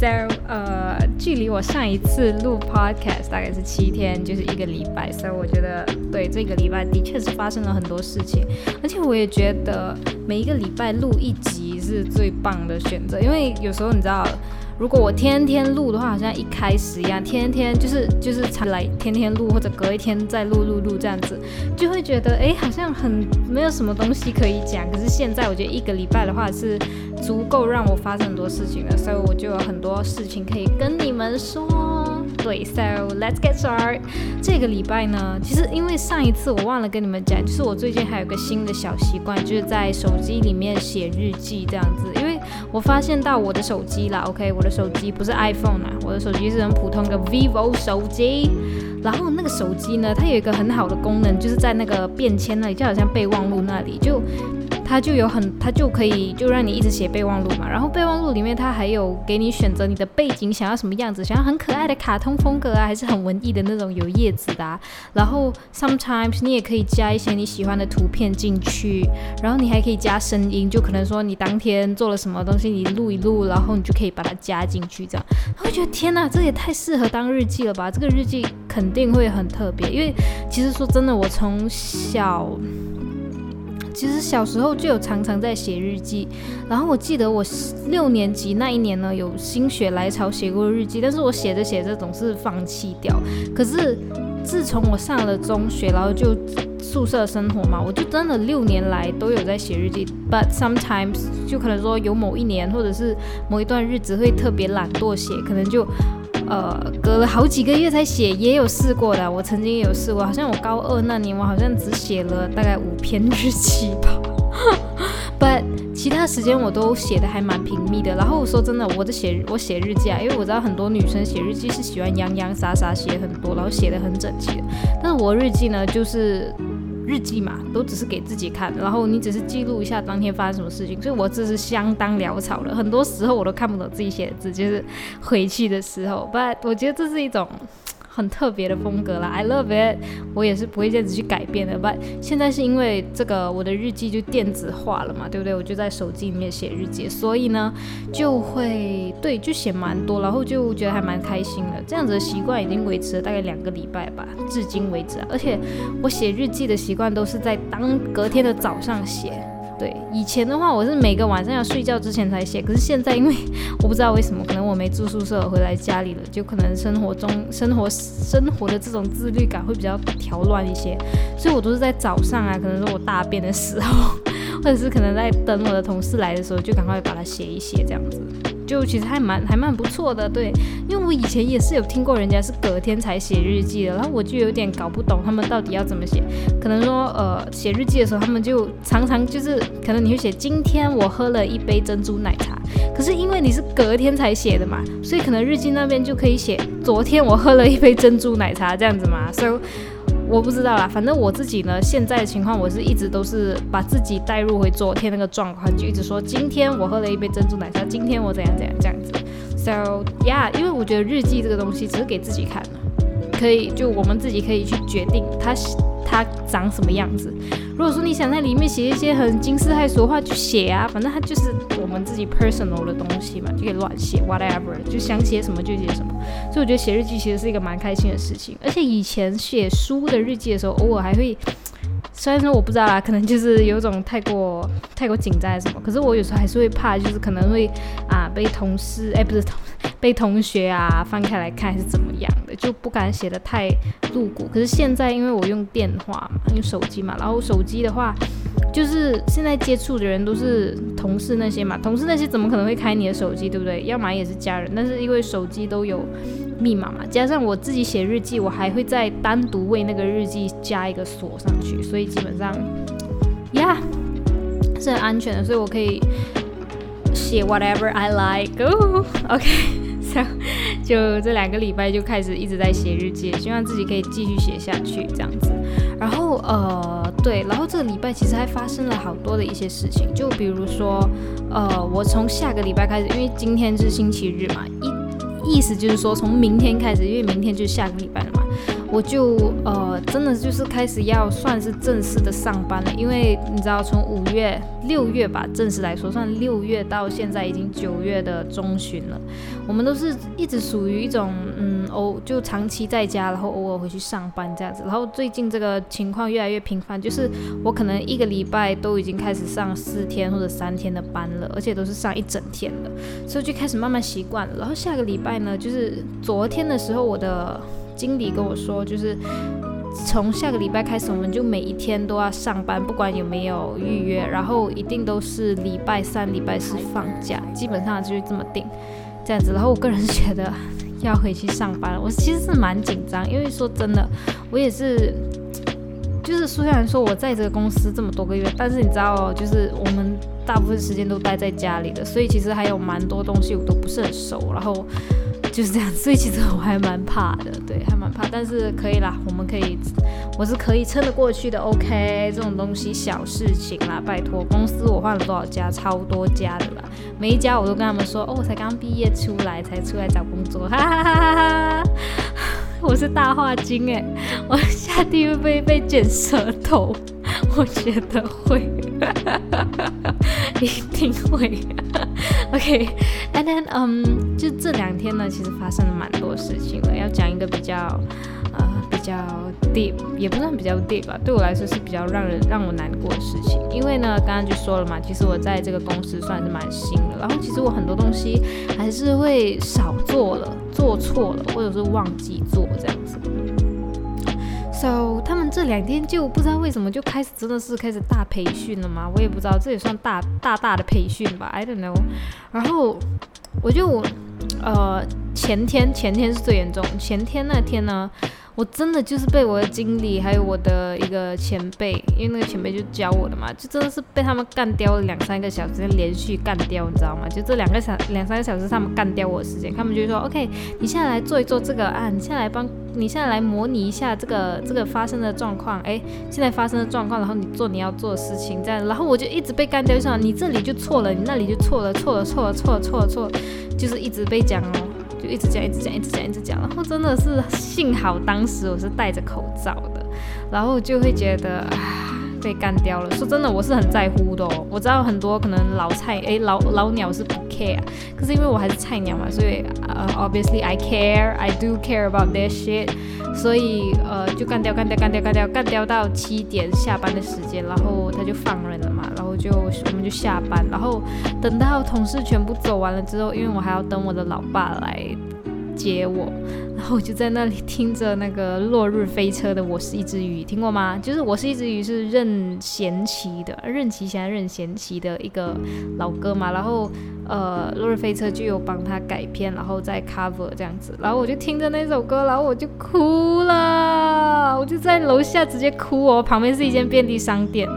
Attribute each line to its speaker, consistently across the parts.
Speaker 1: 就美丽。OK，so，呃，距离我上一次录 podcast 大概是七天，就是一个礼拜，所以我觉得对这个礼拜的确是发生了很多事情，而且我也觉得每一个礼拜录一集是最棒的选择，因为有时候你知道。如果我天天录的话，好像一开始一样，天天就是 就是才来天天录，或者隔一天再录录录这样子，就会觉得哎，好像很没有什么东西可以讲。可是现在我觉得一个礼拜的话是足够让我发生很多事情了，所以我就有很多事情可以跟你们说。对，so let's get start。这个礼拜呢，其实因为上一次我忘了跟你们讲，就是我最近还有个新的小习惯，就是在手机里面写日记这样子。因为我发现到我的手机啦，OK，我的手机不是 iPhone 啊，我的手机是很普通的 vivo 手机。然后那个手机呢，它有一个很好的功能，就是在那个便签那里，就好像备忘录那里就。它就有很，它就可以就让你一直写备忘录嘛。然后备忘录里面它还有给你选择你的背景想要什么样子，想要很可爱的卡通风格啊，还是很文艺的那种有叶子的。然后 sometimes 你也可以加一些你喜欢的图片进去，然后你还可以加声音，就可能说你当天做了什么东西，你录一录，然后你就可以把它加进去这样。我觉得天哪，这也太适合当日记了吧！这个日记肯定会很特别，因为其实说真的，我从小。其实小时候就有常常在写日记，然后我记得我六年级那一年呢，有心血来潮写过日记，但是我写着写着总是放弃掉。可是自从我上了中学，然后就宿舍生活嘛，我就真的六年来都有在写日记。But sometimes 就可能说有某一年或者是某一段日子会特别懒惰写，可能就。呃，隔了好几个月才写，也有试过的。我曾经也有试过，好像我高二那年，我好像只写了大概五篇日记吧。But 其他时间我都写的还蛮频密的。然后我说真的，我的写我写日记啊，因为我知道很多女生写日记是喜欢洋洋洒洒写很多，然后写的很整齐的。但是我日记呢，就是。日记嘛，都只是给自己看，然后你只是记录一下当天发生什么事情，所以我这是相当潦草的，很多时候我都看不懂自己写的字，就是回去的时候。But 我觉得这是一种。很特别的风格啦，I love it。我也是不会这样子去改变的。但现在是因为这个我的日记就电子化了嘛，对不对？我就在手机里面写日记，所以呢就会对就写蛮多，然后就觉得还蛮开心的。这样子的习惯已经维持了大概两个礼拜吧，至今为止。而且我写日记的习惯都是在当隔天的早上写。对，以前的话我是每个晚上要睡觉之前才写，可是现在因为 我不知道为什么，可能我没住宿舍回来家里了，就可能生活中生活生活的这种自律感会比较调乱一些，所以我都是在早上啊，可能是我大便的时候，或者是可能在等我的同事来的时候，就赶快把它写一写这样子。就其实还蛮还蛮不错的，对，因为我以前也是有听过人家是隔天才写日记的，然后我就有点搞不懂他们到底要怎么写。可能说，呃，写日记的时候，他们就常常就是可能你会写今天我喝了一杯珍珠奶茶，可是因为你是隔天才写的嘛，所以可能日记那边就可以写昨天我喝了一杯珍珠奶茶这样子嘛，所以。我不知道啦，反正我自己呢，现在的情况我是一直都是把自己带入回昨天那个状况，就一直说今天我喝了一杯珍珠奶茶，今天我怎样怎样这样子。So yeah，因为我觉得日记这个东西只是给自己看的，可以就我们自己可以去决定它。它长什么样子？如果说你想在里面写一些很惊世骇俗的话，就写啊，反正它就是我们自己 personal 的东西嘛，就可以乱写 whatever，就想写什么就写什么。所以我觉得写日记其实是一个蛮开心的事情，而且以前写书的日记的时候，偶尔还会。虽然说我不知道啦，可能就是有种太过太过紧张什么，可是我有时候还是会怕，就是可能会啊被同事哎不是同 被同学啊翻开来看是怎么样的，就不敢写的太露骨。可是现在因为我用电话嘛，用手机嘛，然后手机的话，就是现在接触的人都是同事那些嘛，同事那些怎么可能会开你的手机，对不对？要么也是家人，但是因为手机都有。密码嘛，加上我自己写日记，我还会再单独为那个日记加一个锁上去，所以基本上，呀，是很安全的，所以我可以写 whatever I like。OK，so 就这两个礼拜就开始一直在写日记，希望自己可以继续写下去这样子。然后呃，对，然后这个礼拜其实还发生了好多的一些事情，就比如说呃，我从下个礼拜开始，因为今天是星期日嘛，一。意思就是说，从明天开始，因为明天就是下个礼拜了嘛，我就呃真的就是开始要算是正式的上班了，因为你知道从五月六月吧，正式来说算六月到现在已经九月的中旬了，我们都是一直属于一种嗯偶就长期在家，然后偶尔回去上班这样子，然后最近这个情况越来越频繁，就是我可能一个礼拜都已经开始上四天或者三天的班了，而且都是上一整天的，所以就开始慢慢习惯了，然后下个礼拜呢，就是昨天的时候我的。经理跟我说，就是从下个礼拜开始，我们就每一天都要上班，不管有没有预约，然后一定都是礼拜三、礼拜四放假，基本上就是这么定，这样子。然后我个人觉得要回去上班，我其实是蛮紧张，因为说真的，我也是，就是虽然说我在这个公司这么多个月，但是你知道，就是我们大部分时间都待在家里的，所以其实还有蛮多东西我都不是很熟，然后。就是这样，所以其实我还蛮怕的，对，还蛮怕，但是可以啦，我们可以，我是可以撑得过去的，OK，这种东西小事情啦，拜托，公司我换了多少家，超多家的啦，每一家我都跟他们说，哦，我才刚毕业出来，才出来找工作，哈哈哈哈哈，我是大话精哎，我下地狱会被剪舌头，我觉得会，一定会 OK，and then，嗯，就这两天呢，其实发生了蛮多事情的。要讲一个比较，呃，比较 deep，也不算比较 deep 吧，对我来说是比较让人让我难过的事情。因为呢，刚刚就说了嘛，其实我在这个公司算是蛮新的，然后其实我很多东西还是会少做了，做错了，或者是忘记做这样子。So 他们这两天就不知道为什么就开始真的是开始大培训了嘛？我也不知道，这也算大大大的培训吧？I don't know。然后我就呃前天前天是最严重，前天那天呢。我真的就是被我的经理还有我的一个前辈，因为那个前辈就教我的嘛，就真的是被他们干掉了两三个小时，连续干掉，你知道吗？就这两个小两三个小时，他们干掉我的时间，他们就说，OK，你现在来做一做这个啊，你现在来帮，你现在来模拟一下这个这个发生的状况，哎，现在发生的状况，然后你做你要做的事情，这样，然后我就一直被干掉，就像你这里就错了，你那里就错了，错了，错了，错了，错了，错了，就是一直被讲哦。就一直讲，一直讲，一直讲，一直讲，然后真的是幸好当时我是戴着口罩的，然后就会觉得啊被干掉了。说真的，我是很在乎的哦。我知道很多可能老菜诶老老鸟是不 care，可是因为我还是菜鸟嘛，所以呃 obviously I care，I do care about this shit。所以呃就干掉，干掉，干掉，干掉，干掉到七点下班的时间，然后他就放人了嘛，然后就我们就下班，然后等到同事全部走完了之后，因为我还要等我的老爸来。接我，然后我就在那里听着那个落日飞车的《我是一只鱼》，听过吗？就是《我是一只鱼》是任贤齐的，任齐贤齐任贤齐的一个老歌嘛。然后呃，落日飞车就有帮他改编，然后再 cover 这样子。然后我就听着那首歌，然后我就哭了，我就在楼下直接哭哦。旁边是一间便利商店，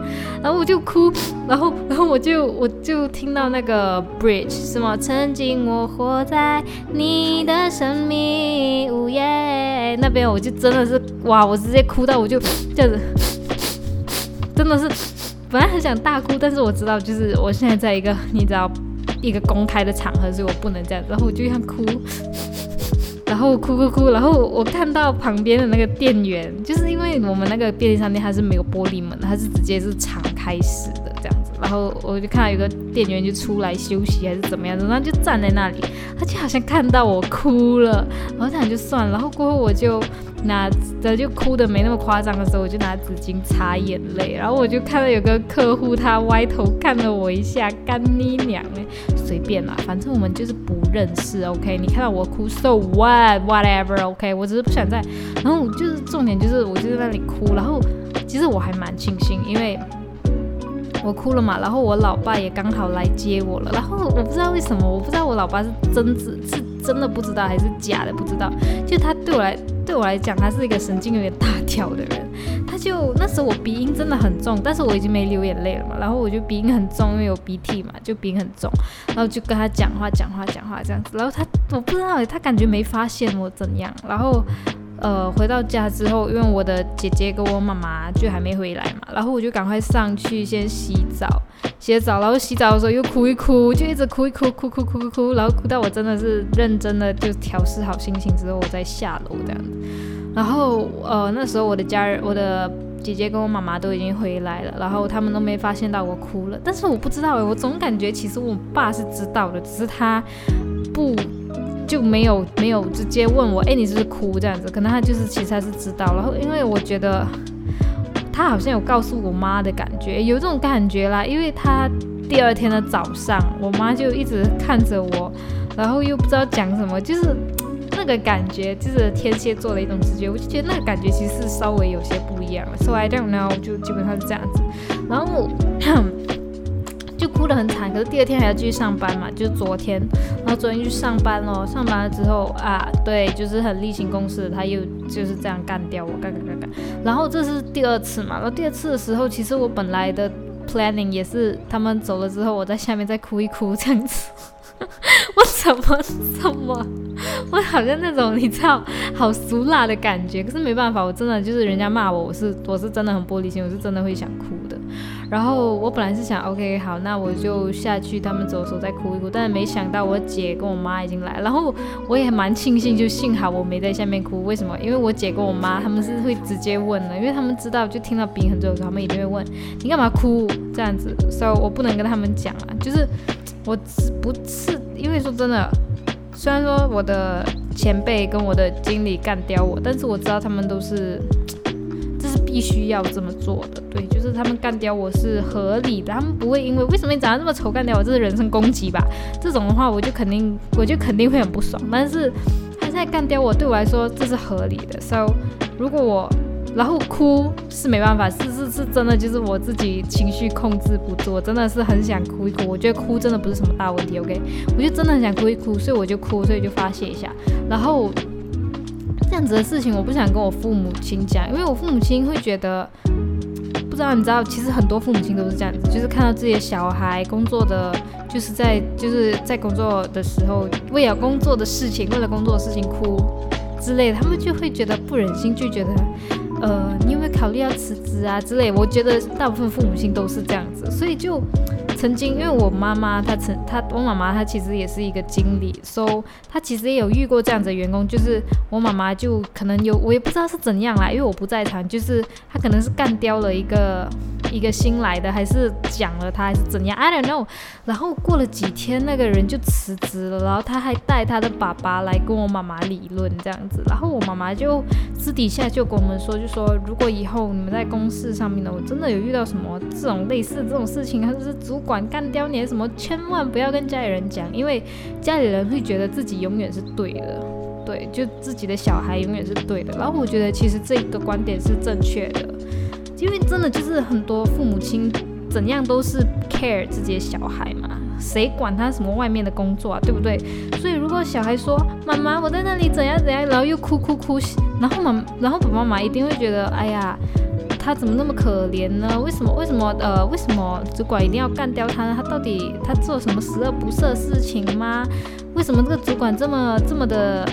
Speaker 1: 然后我就哭，然后然后我就我就听到那个 bridge 什么，曾经我活在你的生命午夜那边，我就真的是哇！我直接哭到我就这样子，真的是本来很想大哭，但是我知道就是我现在在一个你知道一个公开的场合，所以我不能这样，然后我就想哭，然后哭哭哭，然后我看到旁边的那个店员，就是因为我们那个便利商店它是没有玻璃门，它是直接是敞开式，然后我就看到有个店员就出来休息还是怎么样的，然后就站在那里。他就好像看到我哭了，然后这就算了。然后过后我就拿着就哭的没那么夸张的时候，我就拿纸巾擦眼泪。然后我就看到有个客户，他歪头看了我一下，干你娘哎，随便啦，反正我们就是不认识，OK？你看到我哭，so what？whatever，OK？我只是不想在。然后就是重点就是我就在那里哭，然后其实我还蛮庆幸，因为。我哭了嘛，然后我老爸也刚好来接我了，然后我不知道为什么，我不知道我老爸是真子是真的不知道还是假的不知道，就他对我来对我来讲，他是一个神经有点大条的人，他就那时候我鼻音真的很重，但是我已经没流眼泪了嘛，然后我就鼻音很重，因为有鼻涕嘛，就鼻音很重，然后就跟他讲话讲话讲话这样子，然后他我不知道他感觉没发现我怎样，然后。呃，回到家之后，因为我的姐姐跟我妈妈就还没回来嘛，然后我就赶快上去先洗澡，洗澡，然后洗澡的时候又哭一哭，就一直哭一哭，哭哭哭哭哭，然后哭到我真的是认真的就调试好心情之后，我再下楼这样。然后呃那时候我的家人，我的姐姐跟我妈妈都已经回来了，然后他们都没发现到我哭了。但是我不知道哎，我总感觉其实我爸是知道的，只是他不就没有没有直接问我，哎，你是不是哭这样子？可能他就是其实他是知道。然后因为我觉得他好像有告诉我妈的感觉，有这种感觉啦，因为他。第二天的早上，我妈就一直看着我，然后又不知道讲什么，就是那个感觉，就是天蝎座的一种直觉，我就觉得那个感觉其实是稍微有些不一样。So I don't know，就基本上是这样子。然后 哭得很惨，可是第二天还要继续上班嘛，就昨天，然后昨天去上班咯，上班了之后啊，对，就是很例行公事，他又就是这样干掉我，干干干干。然后这是第二次嘛，然后第二次的时候，其实我本来的。Planning 也是，他们走了之后，我在下面再哭一哭这样子。我怎么怎么，我好像那种你知道，好俗辣的感觉。可是没办法，我真的就是人家骂我，我是我是真的很玻璃心，我是真的会想哭。然后我本来是想，OK，好，那我就下去他们走的时候再哭一哭。但是没想到我姐跟我妈已经来，然后我也蛮庆幸，就幸好我没在下面哭。为什么？因为我姐跟我妈他们是会直接问的，因为他们知道就听到鼻很重的时候，他们一定会问你干嘛哭这样子。所以我不能跟他们讲啊，就是我不是因为说真的，虽然说我的前辈跟我的经理干掉我，但是我知道他们都是，这是。必须要这么做的，对，就是他们干掉我是合理的，他们不会因为为什么你长得这么丑干掉我，这是人身攻击吧？这种的话，我就肯定，我就肯定会很不爽。但是他现在干掉我，对我来说这是合理的。So，如果我然后哭是没办法，是是是真的，就是我自己情绪控制不住，我真的是很想哭一哭。我觉得哭真的不是什么大问题，OK？我就真的很想哭一哭，所以我就哭，所以就发泄一下，然后。这样子的事情，我不想跟我父母亲讲，因为我父母亲会觉得，不知道你知道，其实很多父母亲都是这样子，就是看到自己的小孩工作的，就是在就是在工作的时候，为了工作的事情，为了工作的事情哭之类，他们就会觉得不忍心，就觉得，呃，你有没有考虑要辞职啊之类？我觉得大部分父母亲都是这样子，所以就。曾经，因为我妈妈她曾她我妈妈她其实也是一个经理，so 她其实也有遇过这样子的员工，就是我妈妈就可能有我也不知道是怎样啦，因为我不在场，就是她可能是干掉了一个一个新来的，还是讲了他，还是怎样，I don't know。然后过了几天，那个人就辞职了，然后他还带他的爸爸来跟我妈妈理论这样子，然后我妈妈就私底下就跟我们说，就说如果以后你们在公司上面呢，我真的有遇到什么这种类似这种事情，或者是主管。管干掉你什么？千万不要跟家里人讲，因为家里人会觉得自己永远是对的，对，就自己的小孩永远是对的。然后我觉得其实这一个观点是正确的，因为真的就是很多父母亲怎样都是 care 自己的小孩嘛，谁管他什么外面的工作啊，对不对？所以如果小孩说妈妈我在那里怎样怎样，然后又哭哭哭，然后妈然后爸爸妈妈一定会觉得哎呀。他怎么那么可怜呢？为什么？为什么？呃，为什么主管一定要干掉他呢？他到底他做什么十恶不赦的事情吗？为什么这个主管这么这么的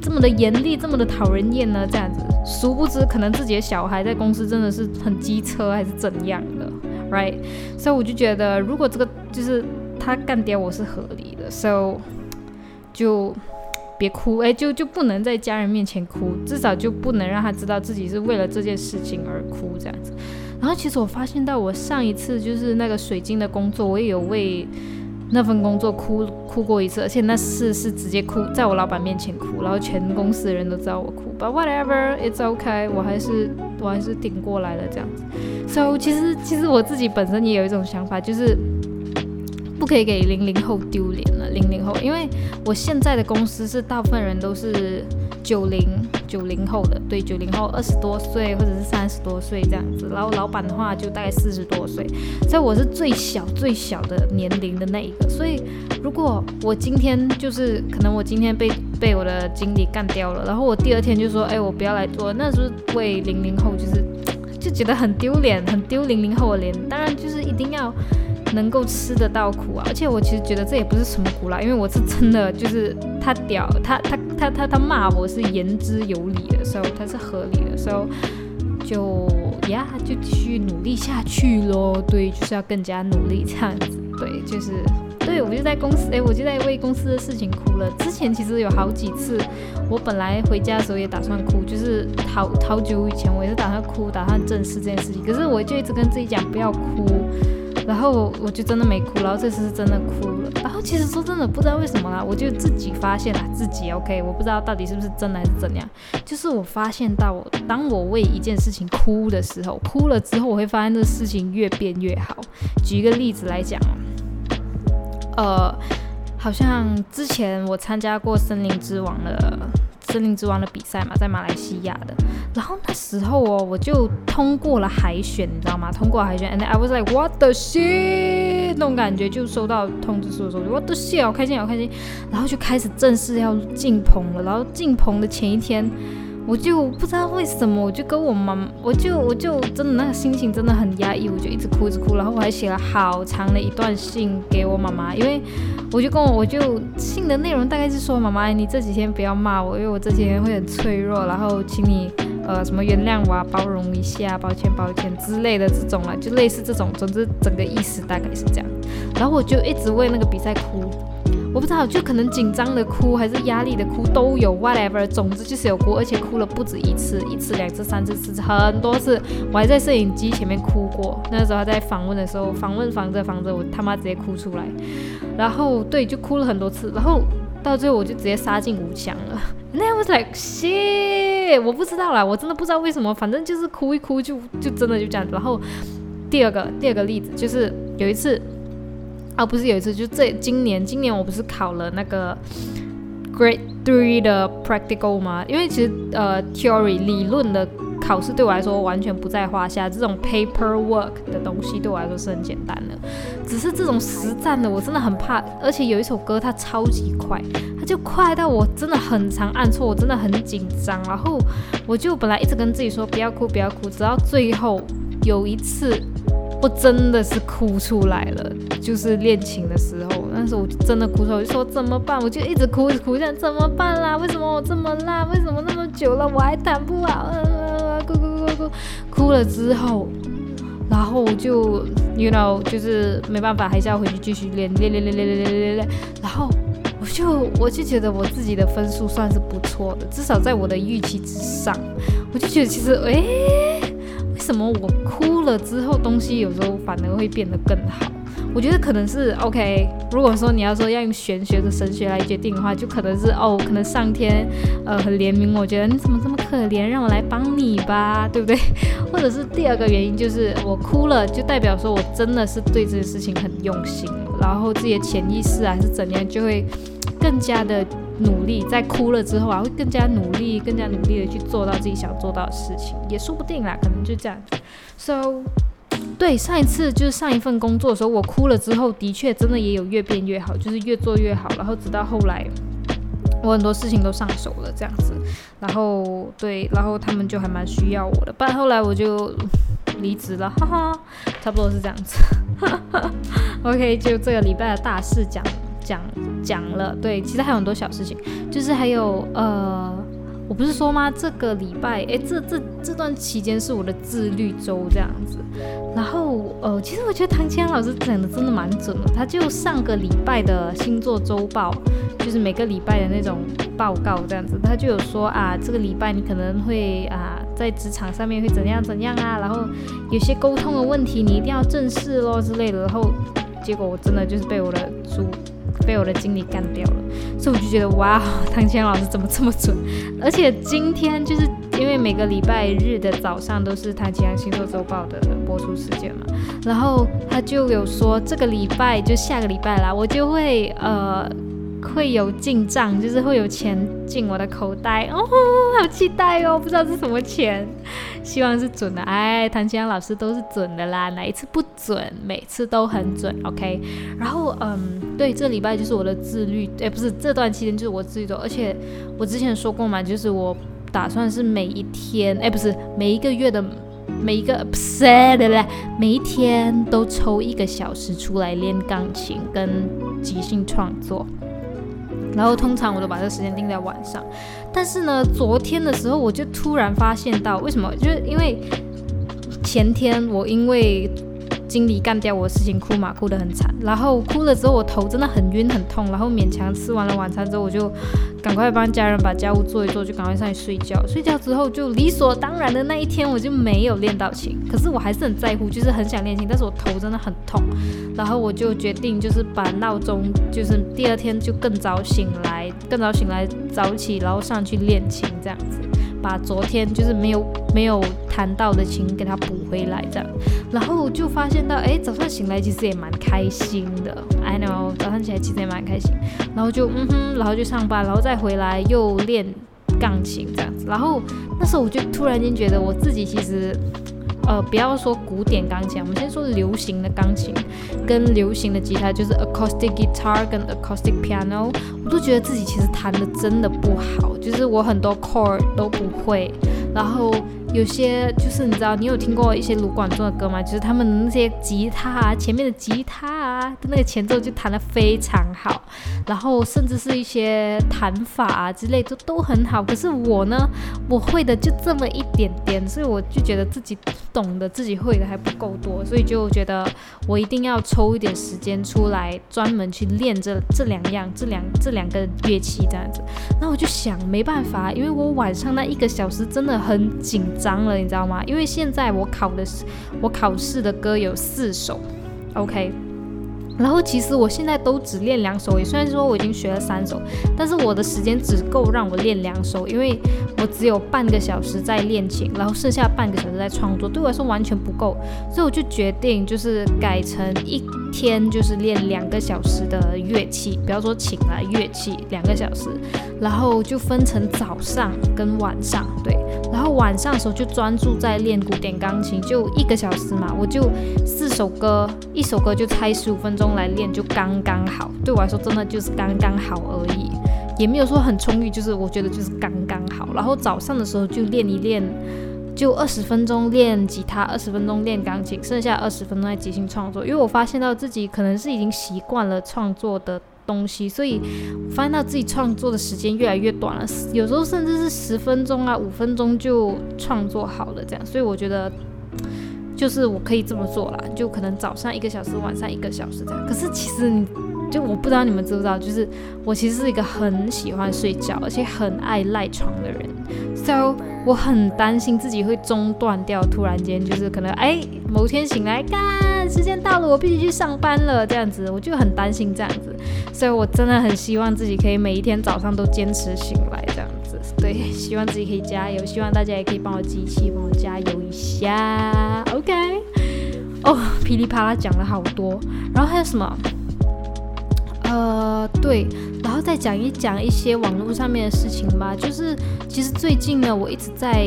Speaker 1: 这么的严厉，这么的讨人厌呢？这样子，殊不知可能自己的小孩在公司真的是很机车还是怎样的，right？所以我就觉得，如果这个就是他干掉我是合理的，so 就。别哭，哎，就就不能在家人面前哭，至少就不能让他知道自己是为了这件事情而哭这样子。然后其实我发现到，我上一次就是那个水晶的工作，我也有为那份工作哭哭过一次，而且那次是直接哭，在我老板面前哭，然后全公司的人都知道我哭。But whatever, it's okay，我还是我还是顶过来了这样子。So 其实其实我自己本身也有一种想法，就是。不可以给零零后丢脸了，零零后，因为我现在的公司是大部分人都是九零九零后的，对，九零后二十多岁或者是三十多岁这样子，然后老板的话就大概四十多岁，所以我是最小最小的年龄的那一个，所以如果我今天就是可能我今天被被我的经理干掉了，然后我第二天就说，哎，我不要来做，那是为零零后就是就觉得很丢脸，很丢零零后的脸，当然就是一定要。能够吃得到苦啊，而且我其实觉得这也不是什么苦啦，因为我是真的就是他屌，他他他他他骂我是言之有理的，所以他是合理的，所以就呀就继续努力下去咯。对，就是要更加努力这样子，对，就是。对我就在公司，哎，我就在为公司的事情哭了。之前其实有好几次，我本来回家的时候也打算哭，就是好好久以前我也是打算哭，打算正视这件事情，可是我就一直跟自己讲不要哭。然后我就真的没哭，然后这次是真的哭了。然后其实说真的，不知道为什么啦，我就自己发现了自己 OK，我不知道到底是不是真的还是怎样。就是我发现到，当我为一件事情哭的时候，哭了之后，我会发现这事情越变越好。举一个例子来讲，呃，好像之前我参加过《森林之王》的。森林之王的比赛嘛，在马来西亚的。然后那时候哦，我就通过了海选，你知道吗？通过海选，and I was like what the shit，那种感觉，就收到通知书的时候，what the shit，好开心，好开心。然后就开始正式要进棚了。然后进棚的前一天。我就不知道为什么，我就跟我妈，我就我就真的那个心情真的很压抑，我就一直哭一直哭，然后我还写了好长的一段信给我妈妈，因为我就跟我我就信的内容大概是说，妈妈你这几天不要骂我，因为我这几天会很脆弱，然后请你呃什么原谅我啊，包容一下，抱歉抱歉之类的这种啊，就类似这种，总之整个意思大概是这样，然后我就一直为那个比赛哭。我不知道，就可能紧张的哭，还是压力的哭都有，whatever。总之就是有哭，而且哭了不止一次，一次、两次、三次、四次，很多次。我还在摄影机前面哭过，那时候在访问的时候，访问防着防着，我他妈直接哭出来。然后对，就哭了很多次。然后到最后我就直接杀进五强了。那 was like shit，我不知道啦，我真的不知道为什么，反正就是哭一哭就就真的就这样。然后第二个第二个例子就是有一次。啊，不是有一次，就这今年，今年我不是考了那个 Grade Three 的 Practical 吗？因为其实呃 Theory 理论的考试对我来说完全不在话下，这种 Paperwork 的东西对我来说是很简单的，只是这种实战的我真的很怕，而且有一首歌它超级快，它就快到我真的很常按错，我真的很紧张，然后我就本来一直跟自己说不要哭，不要哭，直到最后有一次。我真的是哭出来了，就是练琴的时候，那时候我真的哭出来，我就说怎么办？我就一直哭，一直哭，想怎么办啦？为什么我这么烂？为什么那么久了我还弹不好啊？哭哭哭哭，哭了之后，然后我就，you know，就是没办法，还是要回去继续练，练练练练练练练练。然后我就我就觉得我自己的分数算是不错的，至少在我的预期之上。我就觉得其实，诶。什么我哭了之后，东西有时候反而会变得更好？我觉得可能是 OK。如果说你要说要用玄学的神学来决定的话，就可能是哦，可能上天呃很怜悯，我觉得你怎么这么可怜，让我来帮你吧，对不对？或者是第二个原因就是我哭了，就代表说我真的是对这件事情很用心，然后自己的潜意识还是怎样，就会更加的。努力在哭了之后啊，会更加努力，更加努力的去做到自己想做到的事情，也说不定啦，可能就这样。So，对上一次就是上一份工作的时候，我哭了之后，的确真的也有越变越好，就是越做越好，然后直到后来，我很多事情都上手了这样子。然后对，然后他们就还蛮需要我的，不然后来我就离职了，哈哈，差不多是这样子。OK，就这个礼拜的大事讲。讲讲了，对，其实还有很多小事情，就是还有呃，我不是说吗？这个礼拜，哎，这这这段期间是我的自律周这样子。然后呃，其实我觉得唐千老师讲的真的蛮准的，他就上个礼拜的星座周报，就是每个礼拜的那种报告这样子，他就有说啊，这个礼拜你可能会啊，在职场上面会怎样怎样啊，然后有些沟通的问题你一定要正视咯之类的。然后结果我真的就是被我的主。被我的经理干掉了，所以我就觉得哇，唐谦老师怎么这么准？而且今天就是因为每个礼拜日的早上都是唐阳星座周报的播出时间嘛，然后他就有说这个礼拜就下个礼拜啦，我就会呃。会有进账，就是会有钱进我的口袋哦，好期待哦！不知道是什么钱，希望是准的。哎，谭清阳老师都是准的啦，哪一次不准？每次都很准。OK，然后嗯，对，这礼拜就是我的自律，哎，不是这段期间就是我自律周，而且我之前说过嘛，就是我打算是每一天，哎，不是每一个月的每一个，不是的嘞，每一天都抽一个小时出来练钢琴跟即兴创作。然后通常我都把这个时间定在晚上，但是呢，昨天的时候我就突然发现到，为什么？就是因为前天我因为经理干掉我的事情哭嘛，哭得很惨。然后哭了之后，我头真的很晕很痛，然后勉强吃完了晚餐之后，我就赶快帮家人把家务做一做，就赶快上去睡觉。睡觉之后就理所当然的那一天我就没有练到琴，可是我还是很在乎，就是很想练琴，但是我头真的很痛。然后我就决定就是把闹钟，就是第二天就更早醒来，更早醒来早起，然后上去练琴这样子。把昨天就是没有没有弹到的琴给它补回来，这样，然后就发现到，哎，早上醒来其实也蛮开心的。I know，早上起来其实也蛮开心，然后就嗯哼，然后就上班，然后再回来又练钢琴这样子。然后那时候我就突然间觉得我自己其实。呃，不要说古典钢琴，我们先说流行的钢琴跟流行的吉他，就是 acoustic guitar 跟 acoustic piano，我都觉得自己其实弹的真的不好，就是我很多 chord 都不会，然后。有些就是你知道，你有听过一些卢广仲的歌吗？就是他们那些吉他啊，前面的吉他啊，的那个前奏就弹得非常好，然后甚至是一些弹法啊之类的都很好。可是我呢，我会的就这么一点点，所以我就觉得自己懂得、自己会的还不够多，所以就觉得我一定要抽一点时间出来，专门去练这这两样、这两这两个乐器这样子。那我就想，没办法，因为我晚上那一个小时真的很紧。脏了，你知道吗？因为现在我考的我考试的歌有四首，OK。然后其实我现在都只练两首，也虽然说我已经学了三首，但是我的时间只够让我练两首，因为我只有半个小时在练琴，然后剩下半个小时在创作，对我来说完全不够，所以我就决定就是改成一天就是练两个小时的乐器，不要说琴了，乐器两个小时，然后就分成早上跟晚上，对，然后晚上的时候就专注在练古典钢琴，就一个小时嘛，我就四首歌，一首歌就猜十五分。钟来练就刚刚好，对我来说真的就是刚刚好而已，也没有说很充裕，就是我觉得就是刚刚好。然后早上的时候就练一练，就二十分钟练吉他，二十分钟练钢琴，剩下二十分钟在即兴创作。因为我发现到自己可能是已经习惯了创作的东西，所以发现到自己创作的时间越来越短了，有时候甚至是十分钟啊，五分钟就创作好了这样。所以我觉得。就是我可以这么做了，就可能早上一个小时，晚上一个小时这样。可是其实你，就我不知道你们知不知道，就是我其实是一个很喜欢睡觉，而且很爱赖床的人。So 我很担心自己会中断掉，突然间就是可能哎某天醒来，干时间到了，我必须去上班了这样子，我就很担心这样子。所以我真的很希望自己可以每一天早上都坚持醒来这样子。对，希望自己可以加油，希望大家也可以帮我集气，帮我加油一下。OK，哦，噼里啪啦讲了好多，然后还有什么？呃，对，然后再讲一讲一些网络上面的事情吧。就是其实最近呢，我一直在。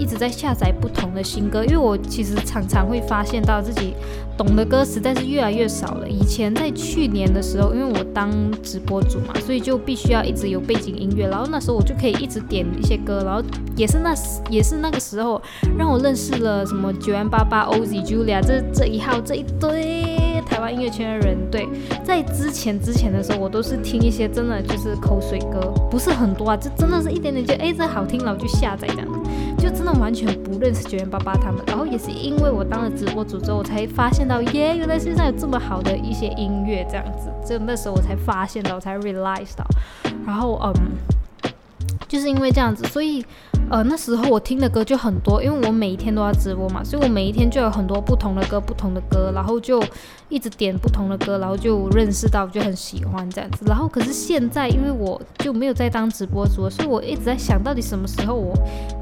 Speaker 1: 一直在下载不同的新歌，因为我其实常常会发现到自己懂的歌实在是越来越少了。以前在去年的时候，因为我当直播主嘛，所以就必须要一直有背景音乐，然后那时候我就可以一直点一些歌，然后也是那也是那个时候让我认识了什么九安八八、Oz、Julia 这这一号这一堆台湾音乐圈的人。对，在之前之前的时候，我都是听一些真的就是口水歌，不是很多啊，就真的是一点点就哎这好听，然后就下载这样子。就真的完全不认识九元八八他们，然后也是因为我当了直播主之后，我才发现到耶，原来世界上有这么好的一些音乐这样子，就那时候我才发现到，我才 realize 到，然后嗯，就是因为这样子，所以。呃，那时候我听的歌就很多，因为我每一天都要直播嘛，所以我每一天就有很多不同的歌，不同的歌，然后就一直点不同的歌，然后就认识到就很喜欢这样子。然后可是现在，因为我就没有再当直播主，所以我一直在想到底什么时候我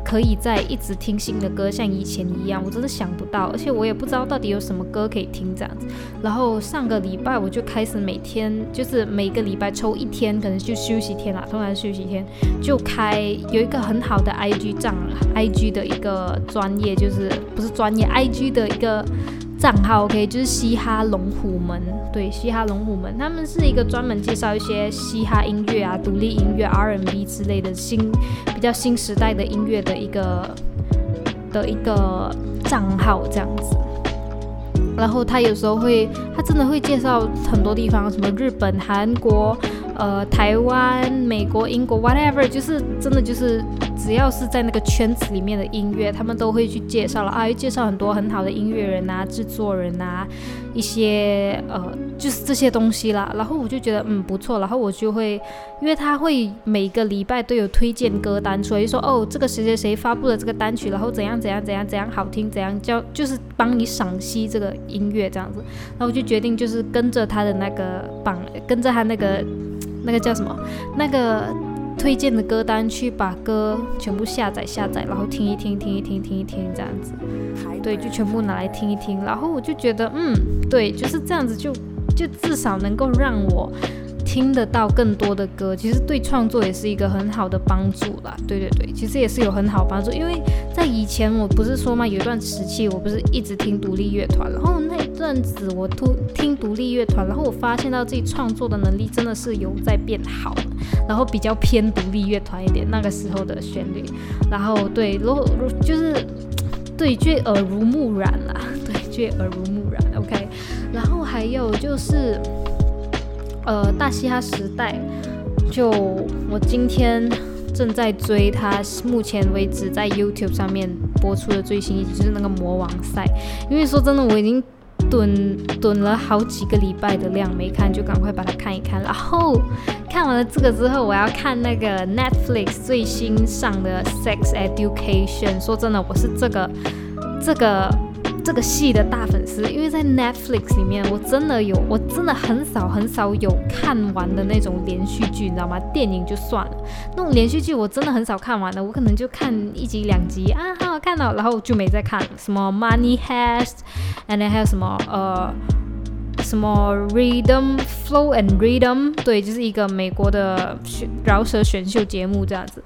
Speaker 1: 可以再一直听新的歌，像以前一样，我真的想不到，而且我也不知道到底有什么歌可以听这样子。然后上个礼拜我就开始每天就是每个礼拜抽一天，可能就休息天啦，通常休息天就开有一个很好的 I。IG 账，IG 的一个专业就是不是专业，IG 的一个账号，OK，就是嘻哈龙虎门，对，嘻哈龙虎门，他们是一个专门介绍一些嘻哈音乐啊、独立音乐、R&B 之类的新比较新时代的音乐的一个的一个账号这样子。然后他有时候会，他真的会介绍很多地方，什么日本、韩国。呃，台湾、美国、英国，whatever，就是真的就是只要是在那个圈子里面的音乐，他们都会去介绍了啊，介绍很多很好的音乐人啊、制作人啊，一些呃，就是这些东西啦。然后我就觉得嗯不错，然后我就会，因为他会每个礼拜都有推荐歌单出来，就说哦，这个谁谁谁发布了这个单曲，然后怎样怎样怎样怎样好听，怎样叫就是帮你赏析这个音乐这样子。然后我就决定就是跟着他的那个榜，跟着他那个。那个叫什么？那个推荐的歌单，去把歌全部下载下载，然后听一听，听一听，听一听，这样子。对，就全部拿来听一听。然后我就觉得，嗯，对，就是这样子，就就至少能够让我。听得到更多的歌，其实对创作也是一个很好的帮助啦。对对对，其实也是有很好帮助。因为在以前，我不是说嘛，有一段时期，我不是一直听独立乐团，然后那一阵子我突听独立乐团，然后我发现到自己创作的能力真的是有在变好，然后比较偏独立乐团一点那个时候的旋律，然后对，如果就是对，就耳濡目染啦，对，就耳濡目染。OK，然后还有就是。呃，大嘻哈时代，就我今天正在追他，目前为止在 YouTube 上面播出的最新一集就是那个魔王赛。因为说真的，我已经蹲蹲了好几个礼拜的量没看，就赶快把它看一看。然后看完了这个之后，我要看那个 Netflix 最新上的 Sex Education。说真的，我是这个这个。这个戏的大粉丝，因为在 Netflix 里面，我真的有，我真的很少很少有看完的那种连续剧，你知道吗？电影就算了，那种连续剧我真的很少看完的，我可能就看一集两集啊，好好看到，然后就没再看。什么 Money Heist，and 还有什么呃什么 Rhythm Flow and Rhythm，对，就是一个美国的饶舌选秀节目这样子。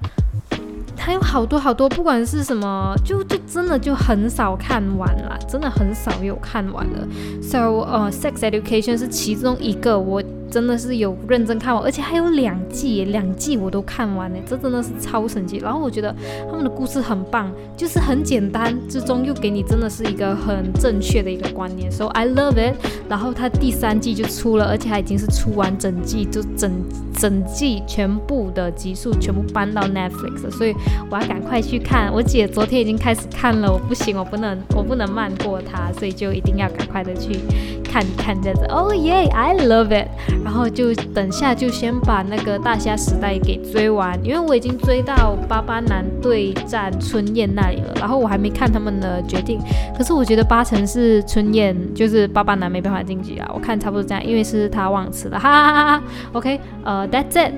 Speaker 1: 还有好多好多，不管是什么，就就真的就很少看完了，真的很少有看完了。So，呃，Sex Education 是其中一个我。真的是有认真看完，而且还有两季，两季我都看完呢，这真的是超神奇。然后我觉得他们的故事很棒，就是很简单之中又给你真的是一个很正确的一个观念，So I love it。然后它第三季就出了，而且它已经是出完整季，就整整季全部的集数全部搬到 Netflix，所以我要赶快去看。我姐昨天已经开始看了，我不行，我不能，我不能慢过她，所以就一定要赶快的去看看这样子。Oh yeah，I love it。然后就等下就先把那个大虾时代给追完，因为我已经追到八八男对战春燕那里了，然后我还没看他们的决定。可是我觉得八成是春燕，就是八八男没办法晋级啊，我看差不多这样，因为是他忘词了，哈哈哈哈。OK，呃，That's it。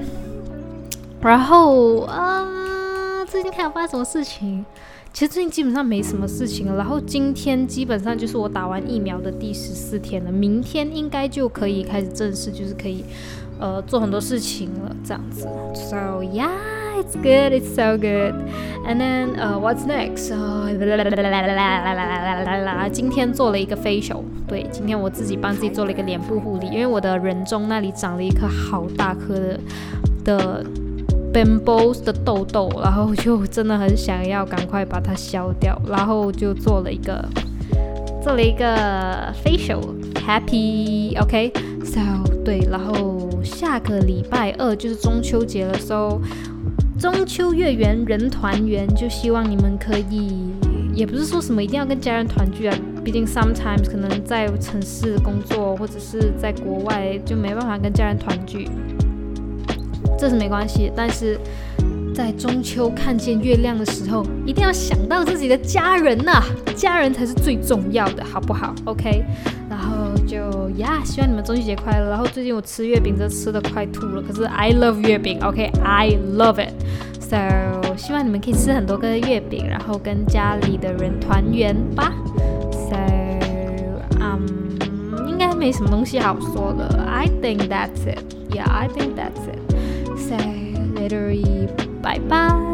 Speaker 1: 然后啊，最近看有发生什么事情？其实最近基本上没什么事情了，然后今天基本上就是我打完疫苗的第十四天了，明天应该就可以开始正式，就是可以，呃，做很多事情了，这样子。So yeah, it's good, it's so good. And then, uh, what's next? 今天做了一个 facial，对，今天我自己帮自己做了一个脸部护理，因为我的人中那里长了一颗好大颗的的。Bambos 的痘痘，然后就真的很想要赶快把它消掉，然后就做了一个做了一个 facial，happy，OK，so 对，然后下个礼拜二就是中秋节了，so 中秋月圆人团圆，就希望你们可以，也不是说什么一定要跟家人团聚啊，毕竟 sometimes 可能在城市工作或者是在国外就没办法跟家人团聚。这是没关系，但是在中秋看见月亮的时候，一定要想到自己的家人呐，家人才是最重要的，好不好？OK，然后就呀，希望你们中秋节快乐。然后最近我吃月饼，真吃的快吐了，可是 I love 月饼，OK，I love it。So 希望你们可以吃很多个月饼，然后跟家里的人团圆吧。So，嗯，应该没什么东西好说的。I think that's it. Yeah, I think that's it. Bye bye.